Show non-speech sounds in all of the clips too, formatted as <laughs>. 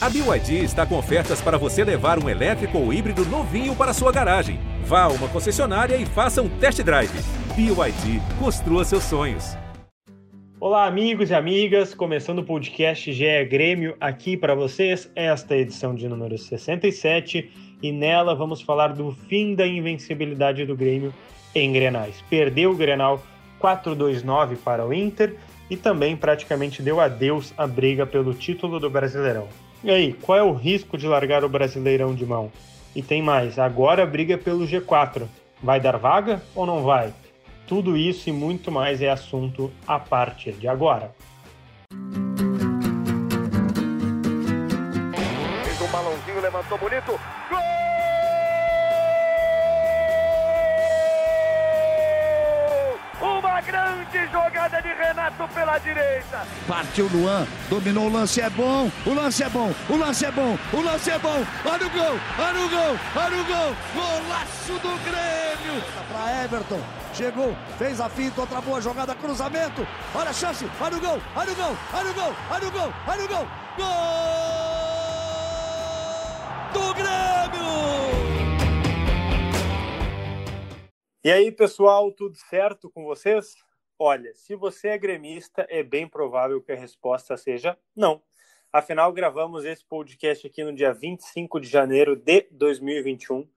A BYD está com ofertas para você levar um elétrico ou híbrido novinho para sua garagem. Vá a uma concessionária e faça um test drive. BYD, construa seus sonhos. Olá, amigos e amigas, começando o podcast GE Grêmio aqui para vocês, esta é edição de número 67 e nela vamos falar do fim da invencibilidade do Grêmio em Grenais. Perdeu o Grenal 4-2-9 para o Inter e também praticamente deu adeus à briga pelo título do Brasileirão. E aí, qual é o risco de largar o Brasileirão de mão? E tem mais, agora briga é pelo G4. Vai dar vaga ou não vai? Tudo isso e muito mais é assunto a partir de agora. Fez um balãozinho, levantou bonito. Gol! Grande jogada de Renato pela direita. Partiu Luan, dominou o lance, é bom, o lance é bom, o lance é bom, o lance é bom. Olha o gol, olha o gol, olha o gol. Golaço do Grêmio. Para Everton, chegou, fez a finta, outra boa jogada, cruzamento. Olha a chance, olha o gol, olha o gol, olha o gol, olha o gol, olha o gol. Gol do Grêmio! E aí, pessoal, tudo certo com vocês? Olha, se você é gremista, é bem provável que a resposta seja não. Afinal, gravamos esse podcast aqui no dia 25 de janeiro de 2021,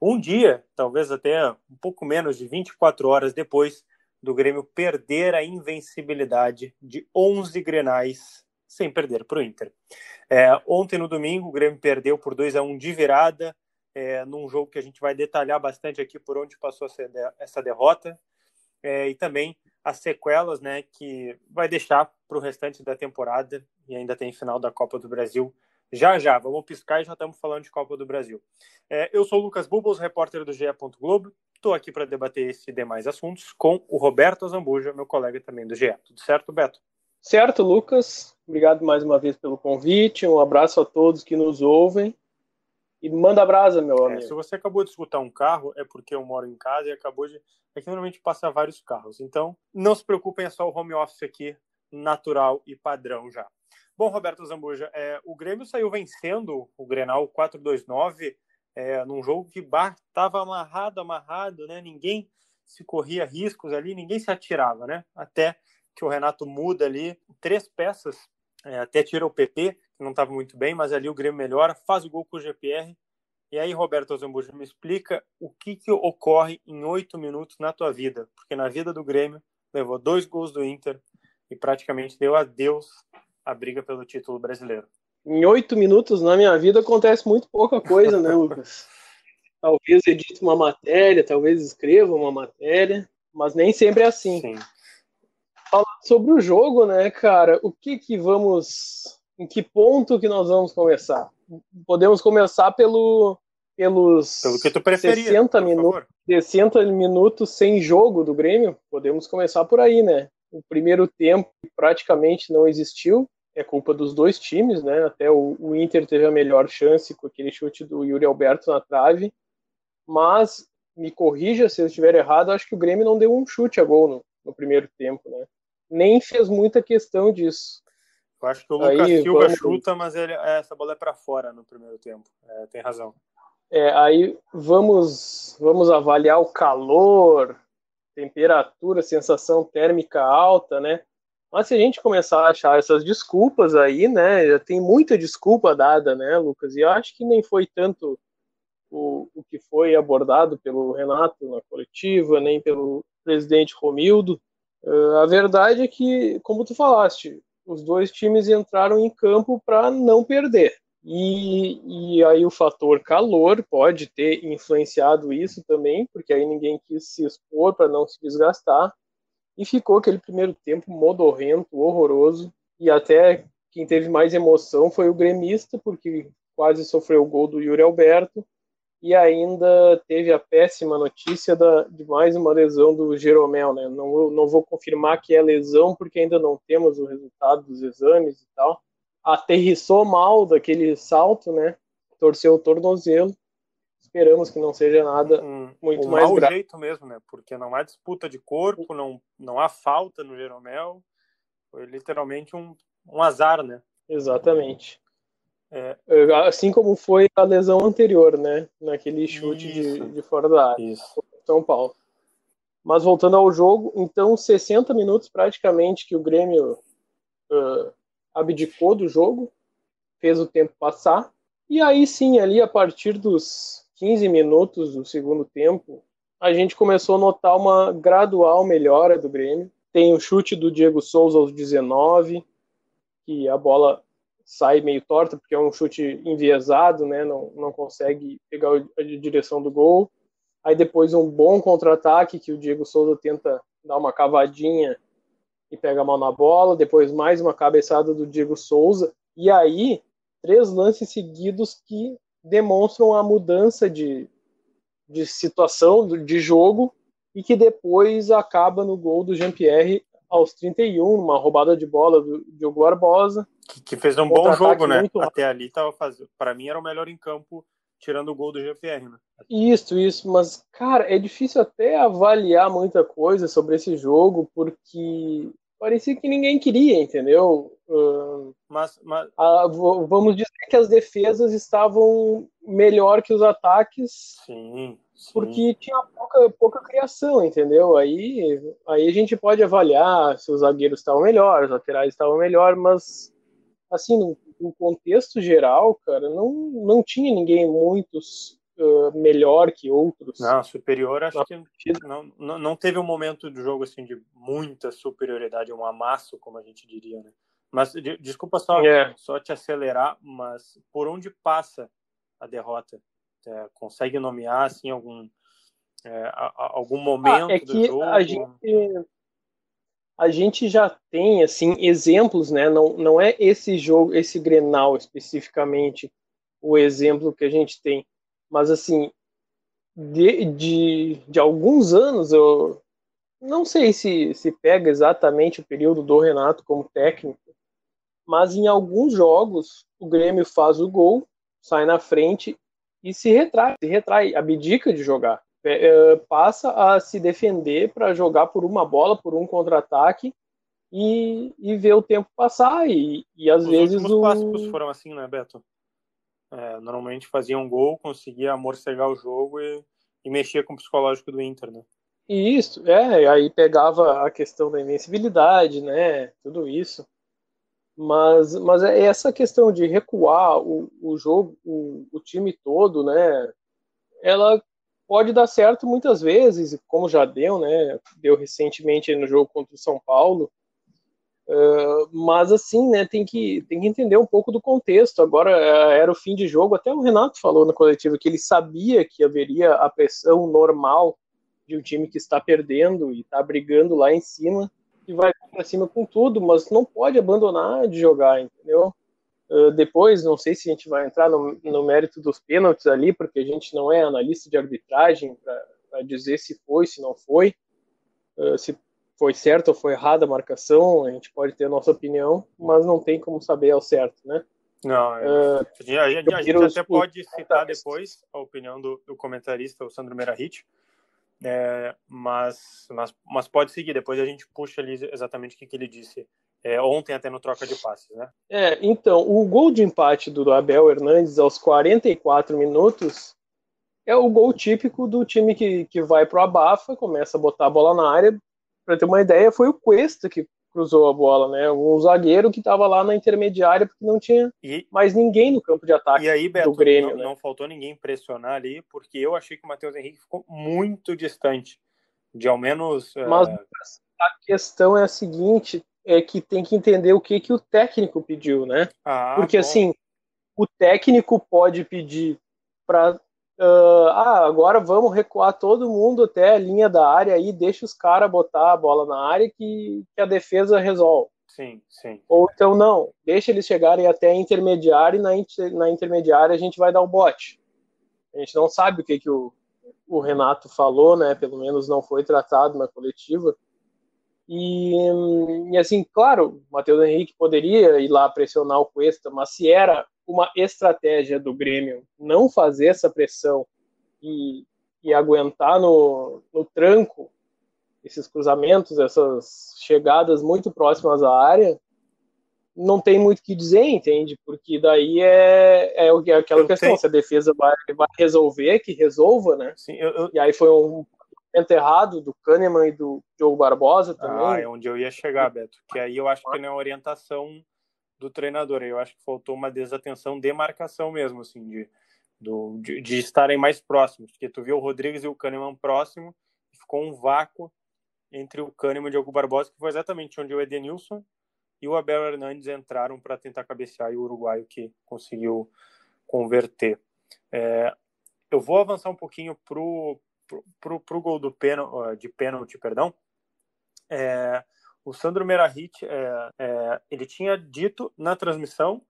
um dia, talvez até um pouco menos de 24 horas depois do Grêmio perder a invencibilidade de 11 grenais sem perder para o Inter. É, ontem, no domingo, o Grêmio perdeu por 2 a 1 de virada, é, num jogo que a gente vai detalhar bastante aqui por onde passou essa derrota é, e também as sequelas né, que vai deixar para o restante da temporada e ainda tem final da Copa do Brasil já já. Vamos piscar e já estamos falando de Copa do Brasil. É, eu sou o Lucas Bubbles, repórter do GE. Globo. Estou aqui para debater esse e demais assuntos com o Roberto Zambuja, meu colega também do GE. Tudo certo, Beto? Certo, Lucas. Obrigado mais uma vez pelo convite. Um abraço a todos que nos ouvem. E manda brasa, meu amigo. É, se você acabou de escutar um carro, é porque eu moro em casa e acabou de. Aqui normalmente passa vários carros. Então, não se preocupem, é só o home office aqui, natural e padrão já. Bom, Roberto Zambuja, é, o Grêmio saiu vencendo o Grenal 4-2-9 é, num jogo que estava amarrado, amarrado, né? Ninguém se corria riscos ali, ninguém se atirava, né? Até que o Renato muda ali três peças, é, até tira o PP, não estava muito bem, mas ali o Grêmio melhora, faz o gol com o GPR. E aí, Roberto Zambuja, me explica o que, que ocorre em oito minutos na tua vida, porque na vida do Grêmio levou dois gols do Inter e praticamente deu adeus à briga pelo título brasileiro. Em oito minutos na minha vida acontece muito pouca coisa, né, Lucas? <laughs> talvez edite uma matéria, talvez escreva uma matéria, mas nem sempre é assim. Sim. Falando sobre o jogo, né, cara, o que que vamos em que ponto que nós vamos começar? Podemos começar pelo, pelos pelo que tu preferia, 60, minutos, 60 minutos sem jogo do Grêmio. Podemos começar por aí, né? O primeiro tempo praticamente não existiu. É culpa dos dois times, né? Até o, o Inter teve a melhor chance com aquele chute do Yuri Alberto na trave. Mas, me corrija se eu estiver errado, acho que o Grêmio não deu um chute a gol no, no primeiro tempo, né? Nem fez muita questão disso. Eu acho que o Lucas aí, Silva vamos... chuta, mas ele, essa bola é para fora no primeiro tempo. É, tem razão. É, aí vamos, vamos avaliar o calor, temperatura, sensação térmica alta, né? Mas se a gente começar a achar essas desculpas aí, né? Já tem muita desculpa dada, né, Lucas? E eu acho que nem foi tanto o, o que foi abordado pelo Renato na coletiva, nem pelo presidente Romildo. Uh, a verdade é que, como tu falaste, os dois times entraram em campo para não perder. E, e aí o fator calor pode ter influenciado isso também, porque aí ninguém quis se expor para não se desgastar. E ficou aquele primeiro tempo modorrento, horroroso. E até quem teve mais emoção foi o gremista, porque quase sofreu o gol do Yuri Alberto e ainda teve a péssima notícia da, de mais uma lesão do Jeromel, né? Não, não vou confirmar que é lesão porque ainda não temos o resultado dos exames e tal. Aterrissou mal daquele salto, né? Torceu o tornozelo. Esperamos que não seja nada um, muito um mais mau grave. jeito mesmo, né? Porque não há disputa de corpo, não, não há falta no Jeromel. Foi literalmente um, um azar, né? Exatamente. É. Assim como foi a lesão anterior, né? Naquele chute de, de, fora da área. Isso. São Paulo. Mas voltando ao jogo, então 60 minutos praticamente que o Grêmio uh, abdicou do jogo, fez o tempo passar. E aí sim, ali a partir dos 15 minutos do segundo tempo, a gente começou a notar uma gradual melhora do Grêmio. Tem o chute do Diego Souza aos 19, que a bola sai meio torta, porque é um chute enviesado, né? não, não consegue pegar a direção do gol. Aí depois um bom contra-ataque, que o Diego Souza tenta dar uma cavadinha e pega mão na bola. Depois mais uma cabeçada do Diego Souza. E aí, três lances seguidos que demonstram a mudança de, de situação, de jogo, e que depois acaba no gol do Jean-Pierre aos 31, uma roubada de bola do Diogo Barbosa. Que, que fez um bom jogo, né? Até ali tava fazendo. Para mim era o melhor em campo, tirando o gol do GPR, né? Isso, isso, mas cara, é difícil até avaliar muita coisa sobre esse jogo, porque parecia que ninguém queria, entendeu? Uh, mas, mas... Vamos dizer que as defesas estavam melhor que os ataques. Sim. Sim. porque tinha pouca, pouca criação, entendeu? Aí, aí a gente pode avaliar se os zagueiros estavam melhores, os laterais estavam melhor, mas assim, no, contexto geral, cara, não, não tinha ninguém muito uh, melhor que outros. Não, superior acho que não, não, não teve um momento do jogo assim de muita superioridade, um amasso, como a gente diria, né? Mas de, desculpa só, é. só te acelerar, mas por onde passa a derrota? é, consegue nomear assim algum é, algum momento ah, é do jogo? A gente, a gente já tem assim exemplos, né? Não, não é esse jogo, esse Grenal especificamente o exemplo que a gente tem, mas assim de, de, de alguns anos eu não sei se se pega exatamente o período do Renato como técnico, mas em alguns jogos o Grêmio faz o gol, sai na frente e se retrai, se retrai, abdica de jogar. É, é, passa a se defender para jogar por uma bola, por um contra-ataque e, e ver o tempo passar. E, e às Os vezes. Os o... clássicos foram assim, né, Beto? É, normalmente fazia um gol, conseguia amorcegar o jogo e, e mexia com o psicológico do Inter, né? Isso, é, aí pegava a questão da invencibilidade, né, tudo isso. Mas, mas é essa questão de recuar o, o jogo, o, o time todo, né? Ela pode dar certo muitas vezes, como já deu, né? Deu recentemente no jogo contra o São Paulo. Uh, mas assim, né? Tem que, tem que entender um pouco do contexto. Agora uh, era o fim de jogo. Até o Renato falou no coletivo que ele sabia que haveria a pressão normal de um time que está perdendo e está brigando lá em cima que vai para cima com tudo, mas não pode abandonar de jogar, entendeu? Uh, depois, não sei se a gente vai entrar no, no, mérito dos pênaltis ali, porque a gente não é analista de arbitragem para dizer se foi, se não foi, uh, se foi certo ou foi errada a marcação, a gente pode ter a nossa opinião, mas não tem como saber ao certo, né? Não, uh, a, gente, a, a gente até pode citar depois a opinião do, do comentarista, o Sandro Merahit, é, mas, mas, mas pode seguir, depois a gente puxa ali exatamente o que, que ele disse é, ontem, até no troca de passes, né? É, então, o gol de empate do Abel Hernandes aos 44 minutos é o gol típico do time que, que vai pro abafa, começa a botar a bola na área. Para ter uma ideia, foi o Cuesta que cruzou a bola, né? Um zagueiro que estava lá na intermediária porque não tinha e, mais ninguém no campo de ataque e aí, Beto, do Grêmio. Não, né? não faltou ninguém pressionar ali, porque eu achei que o Matheus Henrique ficou muito distante de ao menos. Mas uh... a questão é a seguinte: é que tem que entender o que, que o técnico pediu, né? Ah, porque bom. assim, o técnico pode pedir para Uh, ah, agora vamos recuar todo mundo até a linha da área e deixa os caras botar a bola na área que, que, a defesa resolve. Sim, sim. Ou então não, deixa eles chegarem até a intermediária e na, inter, na intermediária a gente vai dar o bote. A gente não sabe o que, que o, o Renato falou, né? Pelo menos não foi tratado na coletiva. E, e assim, claro, o Matheus Henrique poderia ir lá pressionar o Cuesta, mas se era uma estratégia do Grêmio não fazer essa pressão e, e aguentar no, no tranco esses cruzamentos, essas chegadas muito próximas à área, não tem muito o que dizer, entende? Porque daí é, é, é aquela eu questão, tenho... se a defesa vai, vai resolver, que resolva, né? Sim, eu, eu... E aí foi um errado do Kahneman e do Diogo Barbosa também. Ah, é onde eu ia chegar, Beto. Que aí eu acho que não é orientação do treinador. Eu acho que faltou uma desatenção de marcação mesmo, assim, de, do, de, de estarem mais próximos. Porque tu viu o Rodrigues e o Kahneman próximo, ficou um vácuo entre o Kahneman e o Diogo Barbosa, que foi exatamente onde o Edenilson e o Abel Hernandes entraram para tentar cabecear e o uruguaio que conseguiu converter. É, eu vou avançar um pouquinho pro pro, pro gol do pênalti, de pênalti, perdão. É, o Sandro Merahit, é, é, ele tinha dito na transmissão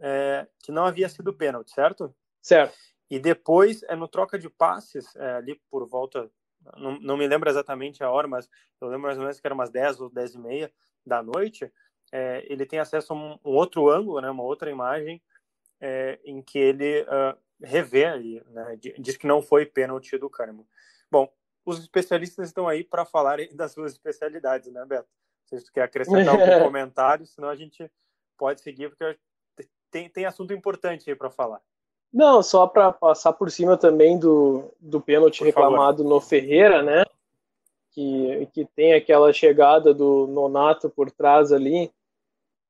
é, que não havia sido pênalti, certo? Certo. E depois, é no troca de passes, é, ali por volta, não, não me lembro exatamente a hora, mas eu lembro mais ou menos que era umas 10 ou 10 e meia da noite, é, ele tem acesso a um, um, outro ângulo, né, uma outra imagem, em que ele uh, ali, né, diz que não foi pênalti do Kahneman. Bom, os especialistas estão aí para falarem <laughs> das suas especialidades, né, Beto? Se você quer acrescentar algum <laughs> comentário, senão a gente pode seguir, porque tem, tem assunto importante aí para falar. Não, só para passar por cima também do, do pênalti por reclamado favor. no Ferreira, né? Que, que tem aquela chegada do Nonato por trás ali.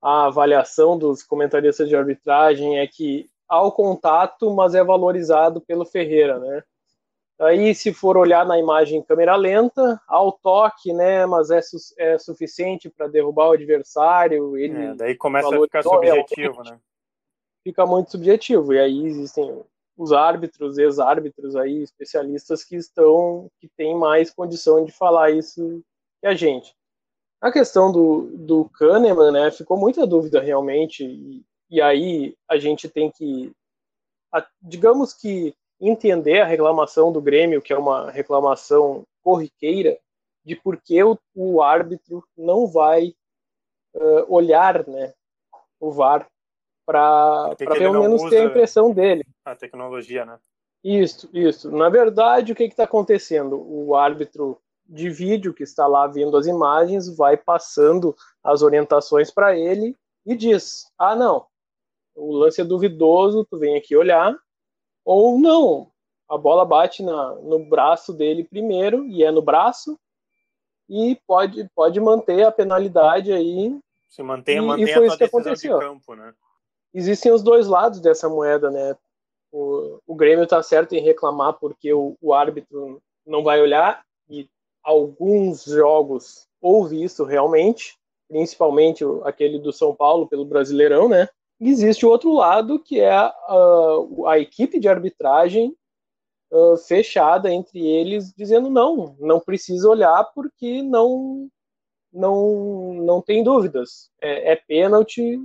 A avaliação dos comentaristas de arbitragem é que há o contato, mas é valorizado pelo Ferreira, né? Aí, se for olhar na imagem em câmera lenta, há o toque, né? Mas é, su é suficiente para derrubar o adversário. Ele é, daí começa a ficar subjetivo, né? Fica muito subjetivo. E aí existem os árbitros, ex-árbitros aí, especialistas que estão, que têm mais condição de falar isso que a gente. A questão do, do Kahneman, né? Ficou muita dúvida realmente. E, e aí a gente tem que, digamos que entender a reclamação do Grêmio, que é uma reclamação corriqueira, de por que o, o árbitro não vai uh, olhar né, o VAR para pelo menos ter a impressão dele. A tecnologia, né? Isso, isso. Na verdade, o que está acontecendo? O árbitro de vídeo que está lá vendo as imagens vai passando as orientações para ele e diz: ah, não, o lance é duvidoso, tu vem aqui olhar, ou não, a bola bate na, no braço dele primeiro, e é no braço, e pode, pode manter a penalidade aí. Se mantém, e, mantém e foi a isso que aconteceu. Campo, né? Existem os dois lados dessa moeda, né? O, o Grêmio está certo em reclamar porque o, o árbitro não vai olhar, e alguns jogos houve isso realmente, principalmente aquele do São Paulo pelo Brasileirão, né? Existe o outro lado, que é a, a equipe de arbitragem uh, fechada entre eles, dizendo não, não precisa olhar porque não não não tem dúvidas. É, é pênalti,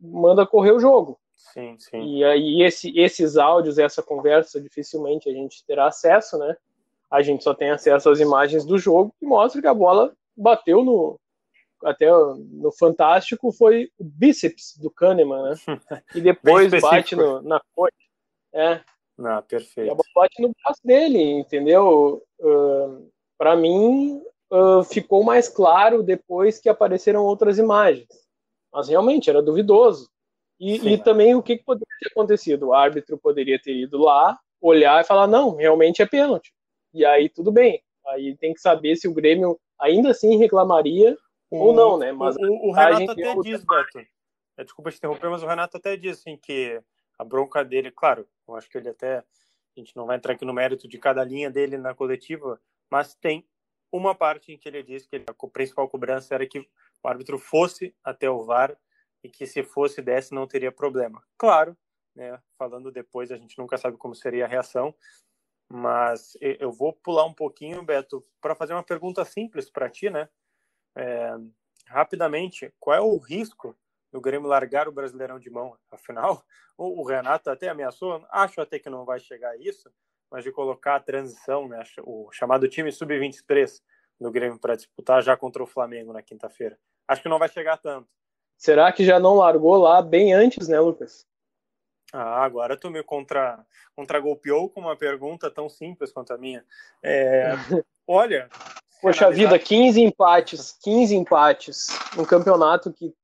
manda correr o jogo. Sim, sim. E aí esse, esses áudios, essa conversa, dificilmente a gente terá acesso, né? A gente só tem acesso às imagens do jogo que mostra que a bola bateu no, até no Fantástico foi o bíceps do Kahneman, né? <laughs> E depois bate no, na coxa. É. Não, perfeito. E a bola bate no braço dele, entendeu? Uh, Para mim, uh, ficou mais claro depois que apareceram outras imagens. Mas realmente era duvidoso. E, e também o que, que poderia ter acontecido? O árbitro poderia ter ido lá, olhar e falar: não, realmente é pênalti. E aí tudo bem. Aí tem que saber se o Grêmio ainda assim reclamaria ou não, né? Mas o, o Renato até diz, Beto. É, desculpa te interromper, mas o Renato até diz assim que a bronca dele, claro, eu acho que ele até. A gente não vai entrar aqui no mérito de cada linha dele na coletiva, mas tem uma parte em que ele diz que a principal cobrança era que o árbitro fosse até o VAR e que se fosse desse não teria problema. Claro, né, falando depois, a gente nunca sabe como seria a reação, mas eu vou pular um pouquinho, Beto, para fazer uma pergunta simples para ti, né? É, rapidamente, qual é o risco do Grêmio largar o Brasileirão de mão? Afinal, <laughs> o Renato até ameaçou, acho até que não vai chegar a isso, mas de colocar a transição, né, o chamado time sub-23 do Grêmio para disputar já contra o Flamengo na quinta-feira. Acho que não vai chegar tanto. Será que já não largou lá bem antes, né, Lucas? Ah, agora tu me contra, contra golpeou com uma pergunta tão simples quanto a minha. É, <laughs> olha, Poxa vida, 15 empates, 15 empates. Um campeonato que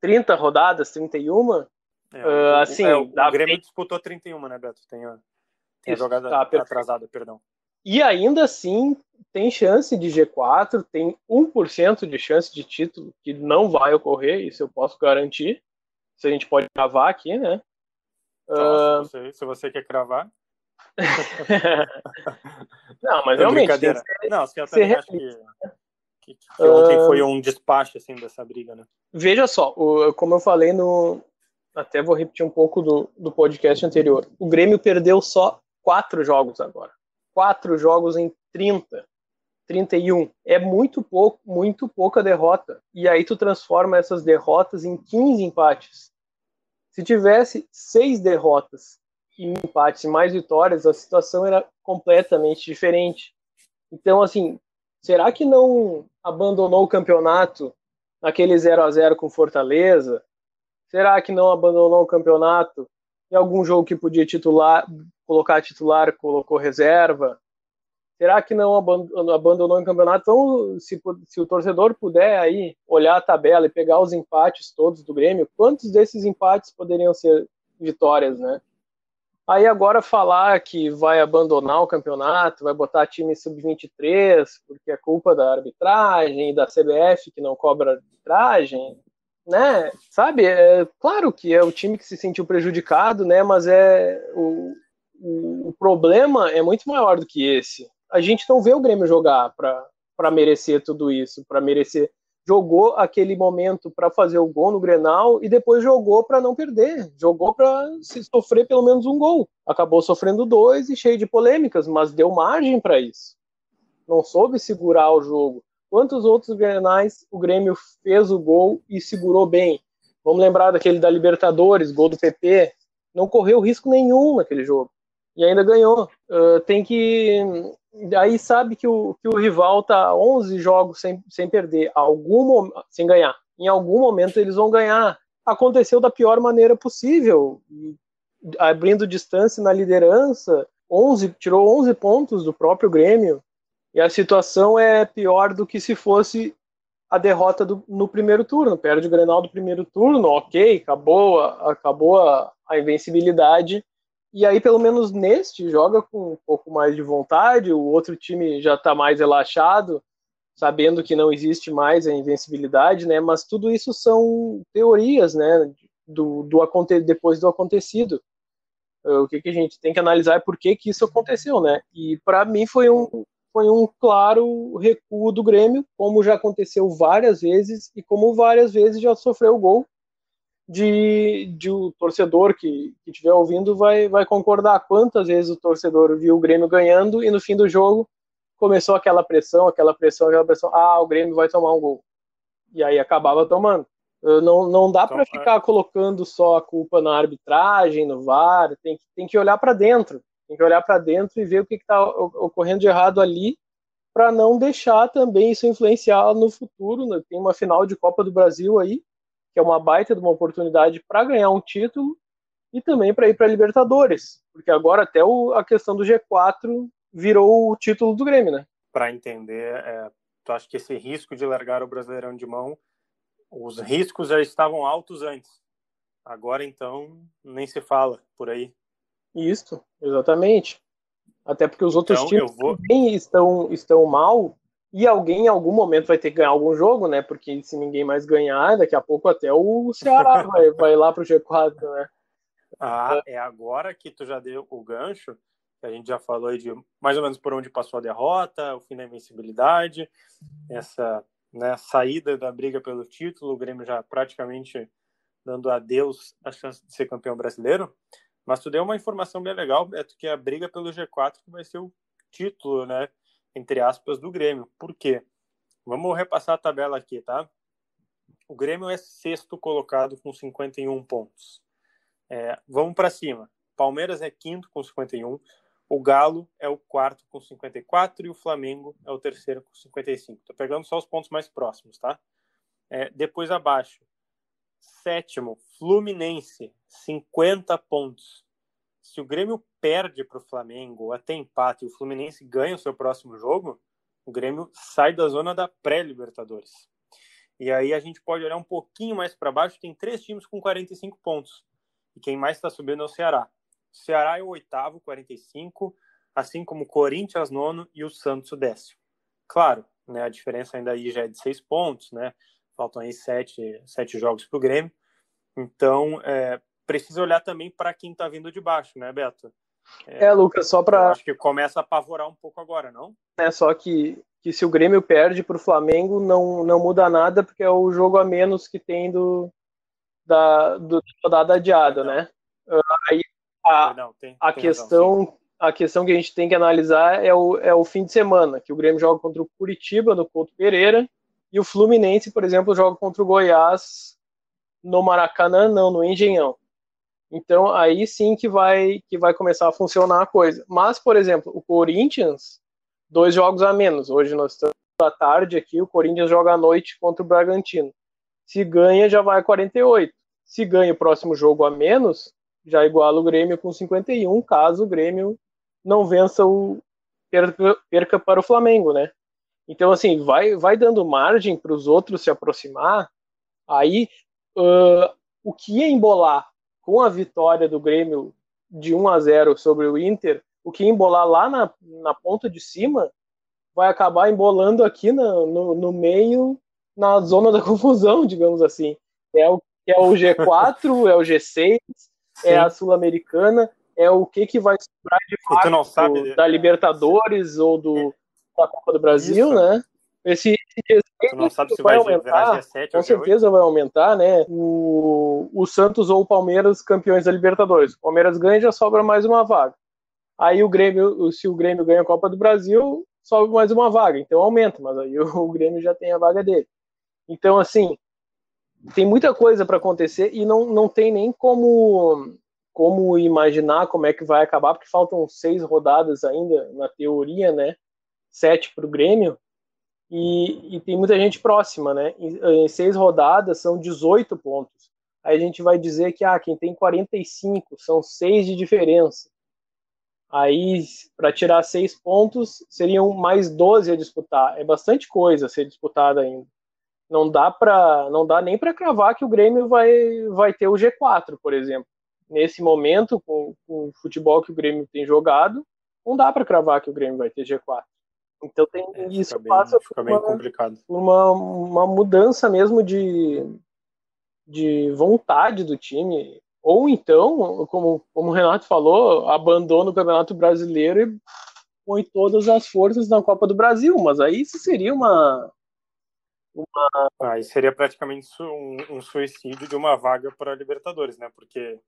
30 rodadas, 31. É, uh, assim, é, o, o Grêmio disputou 31, né, Beto? Tem a, tem a jogada tá, atrasada, perdão. E ainda assim, tem chance de G4, tem 1% de chance de título, que não vai ocorrer, isso eu posso garantir. Se a gente pode gravar aqui, né? Então, uh... se, você, se, você, quer cravar. <laughs> <laughs> não, mas é realmente. Ser, não, eu também acho que, que, que ontem uh... foi um despacho assim, dessa briga, né? Veja só, o, como eu falei no. Até vou repetir um pouco do, do podcast anterior. O Grêmio perdeu só quatro jogos agora. Quatro jogos em 30. 31. É muito pouco, muito pouca derrota. E aí tu transforma essas derrotas em 15 empates. Se tivesse seis derrotas e empates e mais vitórias, a situação era completamente diferente. Então, assim, será que não abandonou o campeonato naquele 0 a 0 com Fortaleza? Será que não abandonou o campeonato em algum jogo que podia titular, colocar titular, colocou reserva? Será que não abandonou o campeonato? Então, se, se, o torcedor puder aí olhar a tabela e pegar os empates todos do Grêmio, quantos desses empates poderiam ser vitórias, né? Aí agora falar que vai abandonar o campeonato, vai botar time sub-23, porque é culpa da arbitragem e da CBF que não cobra arbitragem, né? Sabe? É claro que é o time que se sentiu prejudicado, né? Mas é o, o, o problema é muito maior do que esse a gente não vê o Grêmio jogar para merecer tudo isso, para merecer. Jogou aquele momento para fazer o gol no Grenal e depois jogou para não perder, jogou para se sofrer pelo menos um gol. Acabou sofrendo dois e cheio de polêmicas, mas deu margem para isso. Não soube segurar o jogo. Quantos outros Grenais o Grêmio fez o gol e segurou bem? Vamos lembrar daquele da Libertadores, gol do PP. Não correu risco nenhum naquele jogo e ainda ganhou. Uh, tem que. Aí sabe que o, que o rival tá 11 jogos sem, sem perder, algum sem ganhar. Em algum momento eles vão ganhar. Aconteceu da pior maneira possível, abrindo distância na liderança. 11, tirou 11 pontos do próprio Grêmio. E a situação é pior do que se fosse a derrota do, no primeiro turno. Perde o Grenal do primeiro turno, ok, acabou, acabou a, a invencibilidade e aí, pelo menos neste, joga com um pouco mais de vontade, o outro time já está mais relaxado, sabendo que não existe mais a invencibilidade, né? Mas tudo isso são teorias, né? Do, do depois do acontecido. O que, que a gente tem que analisar é por que, que isso aconteceu, né? E para mim foi um, foi um claro recuo do Grêmio, como já aconteceu várias vezes e como várias vezes já sofreu gol de, de o torcedor que estiver ouvindo vai, vai concordar quantas vezes o torcedor viu o Grêmio ganhando e no fim do jogo começou aquela pressão, aquela pressão, aquela pressão, ah, o Grêmio vai tomar um gol. E aí acabava tomando. Não, não dá então, para ficar é... colocando só a culpa na arbitragem, no VAR, tem que, tem que olhar para dentro, tem que olhar para dentro e ver o que está ocorrendo de errado ali para não deixar também isso influenciar no futuro. Né? Tem uma final de Copa do Brasil aí, que é uma baita de uma oportunidade para ganhar um título e também para ir para a Libertadores, porque agora até o, a questão do G4 virou o título do Grêmio, né? Para entender, é, tu acha que esse risco de largar o Brasileirão de mão, os riscos já estavam altos antes. Agora então nem se fala por aí. Isso, exatamente. Até porque os outros então, times vou... também estão, estão mal e alguém em algum momento vai ter que ganhar algum jogo, né? Porque se ninguém mais ganhar, daqui a pouco até o <laughs> Ceará vai, vai lá pro G4, né? Ah, é agora que tu já deu o gancho, que a gente já falou aí de mais ou menos por onde passou a derrota, o fim da invencibilidade, essa né, saída da briga pelo título, o Grêmio já praticamente dando adeus à chance de ser campeão brasileiro. Mas tu deu uma informação bem legal, Beto, que é a briga pelo G4 que vai ser o título, né? Entre aspas, do Grêmio. Por quê? Vamos repassar a tabela aqui, tá? O Grêmio é sexto colocado com 51 pontos. É, vamos para cima. Palmeiras é quinto com 51. O Galo é o quarto com 54 e o Flamengo é o terceiro com 55. Tô pegando só os pontos mais próximos, tá? É, depois abaixo. Sétimo, Fluminense, 50 pontos se o Grêmio perde para o Flamengo ou até empate e o Fluminense ganha o seu próximo jogo, o Grêmio sai da zona da pré-Libertadores. E aí a gente pode olhar um pouquinho mais para baixo, tem três times com 45 pontos. E quem mais está subindo é o Ceará. O Ceará é o oitavo, 45, assim como o Corinthians, nono, e o Santos, décimo. Claro, né, a diferença ainda aí já é de seis pontos, né? Faltam aí sete, sete jogos para o Grêmio. Então, é, precisa olhar também para quem está vindo de baixo, né, Beto? É, é Lucas, só para. Acho que começa a apavorar um pouco agora, não? É, só que, que se o Grêmio perde para o Flamengo, não, não muda nada, porque é o jogo a menos que tem do, da do, rodada adiada, né? Aí a, não, tem, a tem questão. Razão, a questão que a gente tem que analisar é o, é o fim de semana, que o Grêmio joga contra o Curitiba no Couto Pereira e o Fluminense, por exemplo, joga contra o Goiás no Maracanã, não, no Engenhão. Então aí sim que vai que vai começar a funcionar a coisa. Mas, por exemplo, o Corinthians, dois jogos a menos. Hoje nós estamos à tarde aqui, o Corinthians joga à noite contra o Bragantino. Se ganha, já vai a 48. Se ganha o próximo jogo a menos, já iguala o Grêmio com 51, caso o Grêmio não vença o perca, perca para o Flamengo, né? Então assim, vai vai dando margem para os outros se aproximar. Aí uh, o que ia embolar com a vitória do Grêmio de 1 a 0 sobre o Inter, o que embolar lá na, na ponta de cima vai acabar embolando aqui no, no, no meio, na zona da <laughs> confusão, digamos assim. É o, é o G4, é o G6, Sim. é a Sul-Americana, é o que, que vai sobrar de fato sabe, da Libertadores ou do, da Copa do Brasil, Isso. né? Esse, esse não sabe se vai, vai aumentar, 7 com certeza 8. vai aumentar, né? O, o Santos ou o Palmeiras campeões da Libertadores. O Palmeiras ganha já sobra mais uma vaga. Aí o Grêmio, se o Grêmio ganha a Copa do Brasil, sobe mais uma vaga, então aumenta, mas aí o, o Grêmio já tem a vaga dele. Então, assim, tem muita coisa para acontecer e não, não tem nem como como imaginar como é que vai acabar, porque faltam seis rodadas ainda, na teoria, né? Sete para o Grêmio. E, e, tem muita gente próxima, né? Em, seis rodadas são 18 pontos. Aí a gente vai dizer que ah, quem tem 45 são seis de diferença. Aí, para tirar seis pontos, seriam mais 12 a disputar. É bastante coisa a ser disputada ainda. Não dá para, não dá nem para cravar que o Grêmio vai, vai ter o G4, por exemplo. Nesse momento, com, com o futebol que o Grêmio tem jogado, não dá para cravar que o Grêmio vai ter G4. Então tem é, isso bem, passa por, uma, uma, uma mudança mesmo de, de vontade do time. Ou então, como, como o Renato falou, abandona o Campeonato Brasileiro e põe todas as forças na Copa do Brasil. Mas aí isso seria uma. uma... Aí seria praticamente um, um suicídio de uma vaga para a Libertadores, né? Porque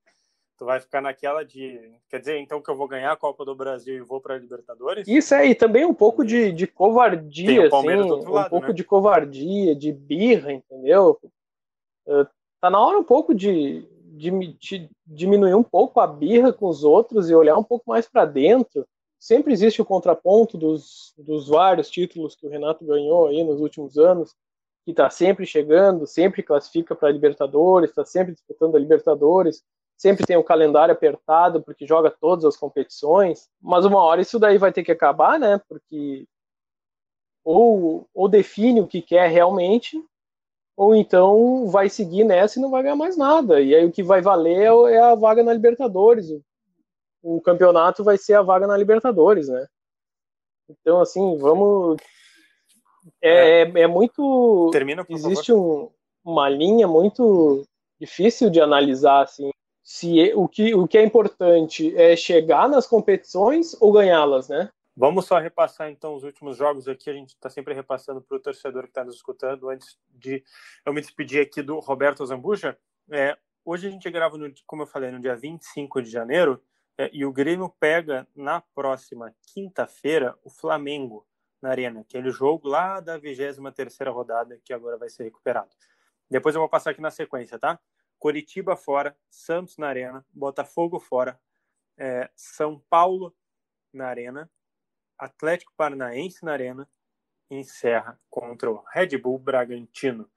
Tu vai ficar naquela de. Quer dizer, então que eu vou ganhar a Copa do Brasil e vou para a Libertadores? Isso aí, também um pouco de, de covardia, assim, um lado, pouco né? de covardia, de birra, entendeu? Uh, tá na hora um pouco de, de, de, diminuir um pouco a birra com os outros e olhar um pouco mais para dentro. Sempre existe o contraponto dos, dos vários títulos que o Renato ganhou aí nos últimos anos, que está sempre chegando, sempre classifica para a Libertadores, está sempre disputando a Libertadores sempre tem o calendário apertado porque joga todas as competições, mas uma hora isso daí vai ter que acabar, né? Porque ou, ou define o que quer realmente, ou então vai seguir nessa e não vai ganhar mais nada. E aí o que vai valer é, é a vaga na Libertadores. O, campeonato vai ser a vaga na Libertadores, né? Então, assim, vamos. É, é, é muito. Termina, Existe um, uma linha muito difícil de analisar, assim, se o que, o que é importante é chegar nas competições ou ganhá-las, né? Vamos só repassar então os últimos jogos aqui. A gente está sempre repassando para o torcedor que está nos escutando. Antes de eu me despedir aqui do Roberto Zambuja, é, hoje a gente grava, no, como eu falei, no dia 25 de janeiro, é, e o Grêmio pega na próxima quinta-feira o Flamengo na Arena, aquele jogo lá da 23 rodada que agora vai ser recuperado. Depois eu vou passar aqui na sequência, tá? Coritiba fora, Santos na Arena, Botafogo fora, é, São Paulo na Arena, Atlético Paranaense na Arena e encerra contra o Red Bull Bragantino.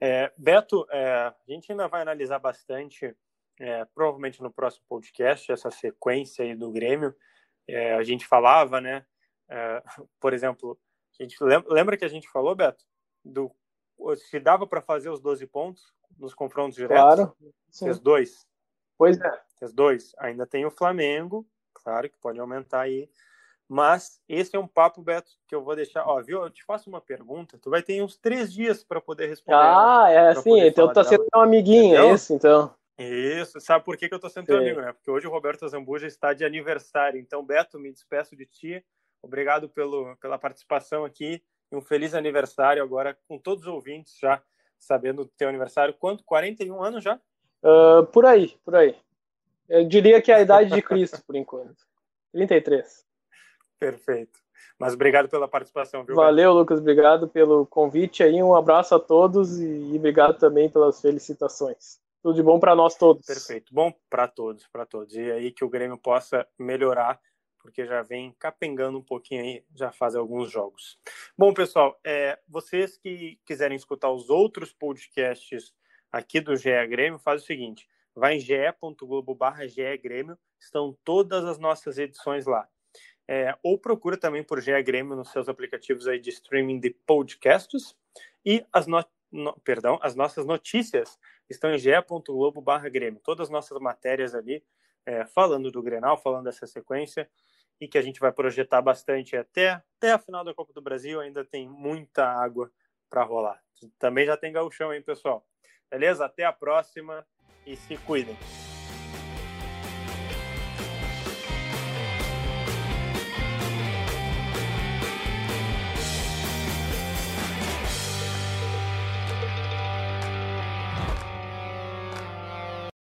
É, Beto, é, a gente ainda vai analisar bastante, é, provavelmente no próximo podcast, essa sequência aí do Grêmio. É, a gente falava, né? É, por exemplo, a gente lembra, que a gente falou, Beto, do se dava para fazer os 12 pontos nos confrontos diretos. Claro. Fez dois. Pois é. Fez dois. Ainda tem o Flamengo, claro que pode aumentar aí. Mas esse é um papo, Beto, que eu vou deixar. Ó, viu? Eu te faço uma pergunta. Tu vai ter uns três dias para poder responder. Ah, é assim. Então tá sendo um amiguinho, é esse, então. Isso. Sabe por que, que eu tô sendo Sim. teu amigo, né? Porque hoje o Roberto Zambuja está de aniversário. Então, Beto, me despeço de ti. Obrigado pelo, pela participação aqui. E um feliz aniversário agora com todos os ouvintes já sabendo do teu aniversário. Quanto? 41 anos já? Uh, por aí, por aí. Eu diria que é a idade de Cristo, <laughs> por enquanto. 33. Perfeito. Mas obrigado pela participação, viu? Valeu, Beto? Lucas. Obrigado pelo convite aí. Um abraço a todos e obrigado também pelas felicitações. Tudo de bom para nós todos. Perfeito. Bom para todos, para todos. E aí que o Grêmio possa melhorar porque já vem capengando um pouquinho aí, já faz alguns jogos. Bom, pessoal, é, vocês que quiserem escutar os outros podcasts aqui do GE Grêmio, faz o seguinte, vai em ge.globo barra Grêmio, estão todas as nossas edições lá. É, ou procura também por GE Grêmio nos seus aplicativos aí de streaming de podcasts e as, no, no, perdão, as nossas notícias estão em ge.globo barra Grêmio. Todas as nossas matérias ali é, falando do Grenal, falando dessa sequência, e que a gente vai projetar bastante até, até a final da Copa do Brasil. Ainda tem muita água para rolar. Também já tem gauchão, hein, pessoal? Beleza? Até a próxima e se cuidem.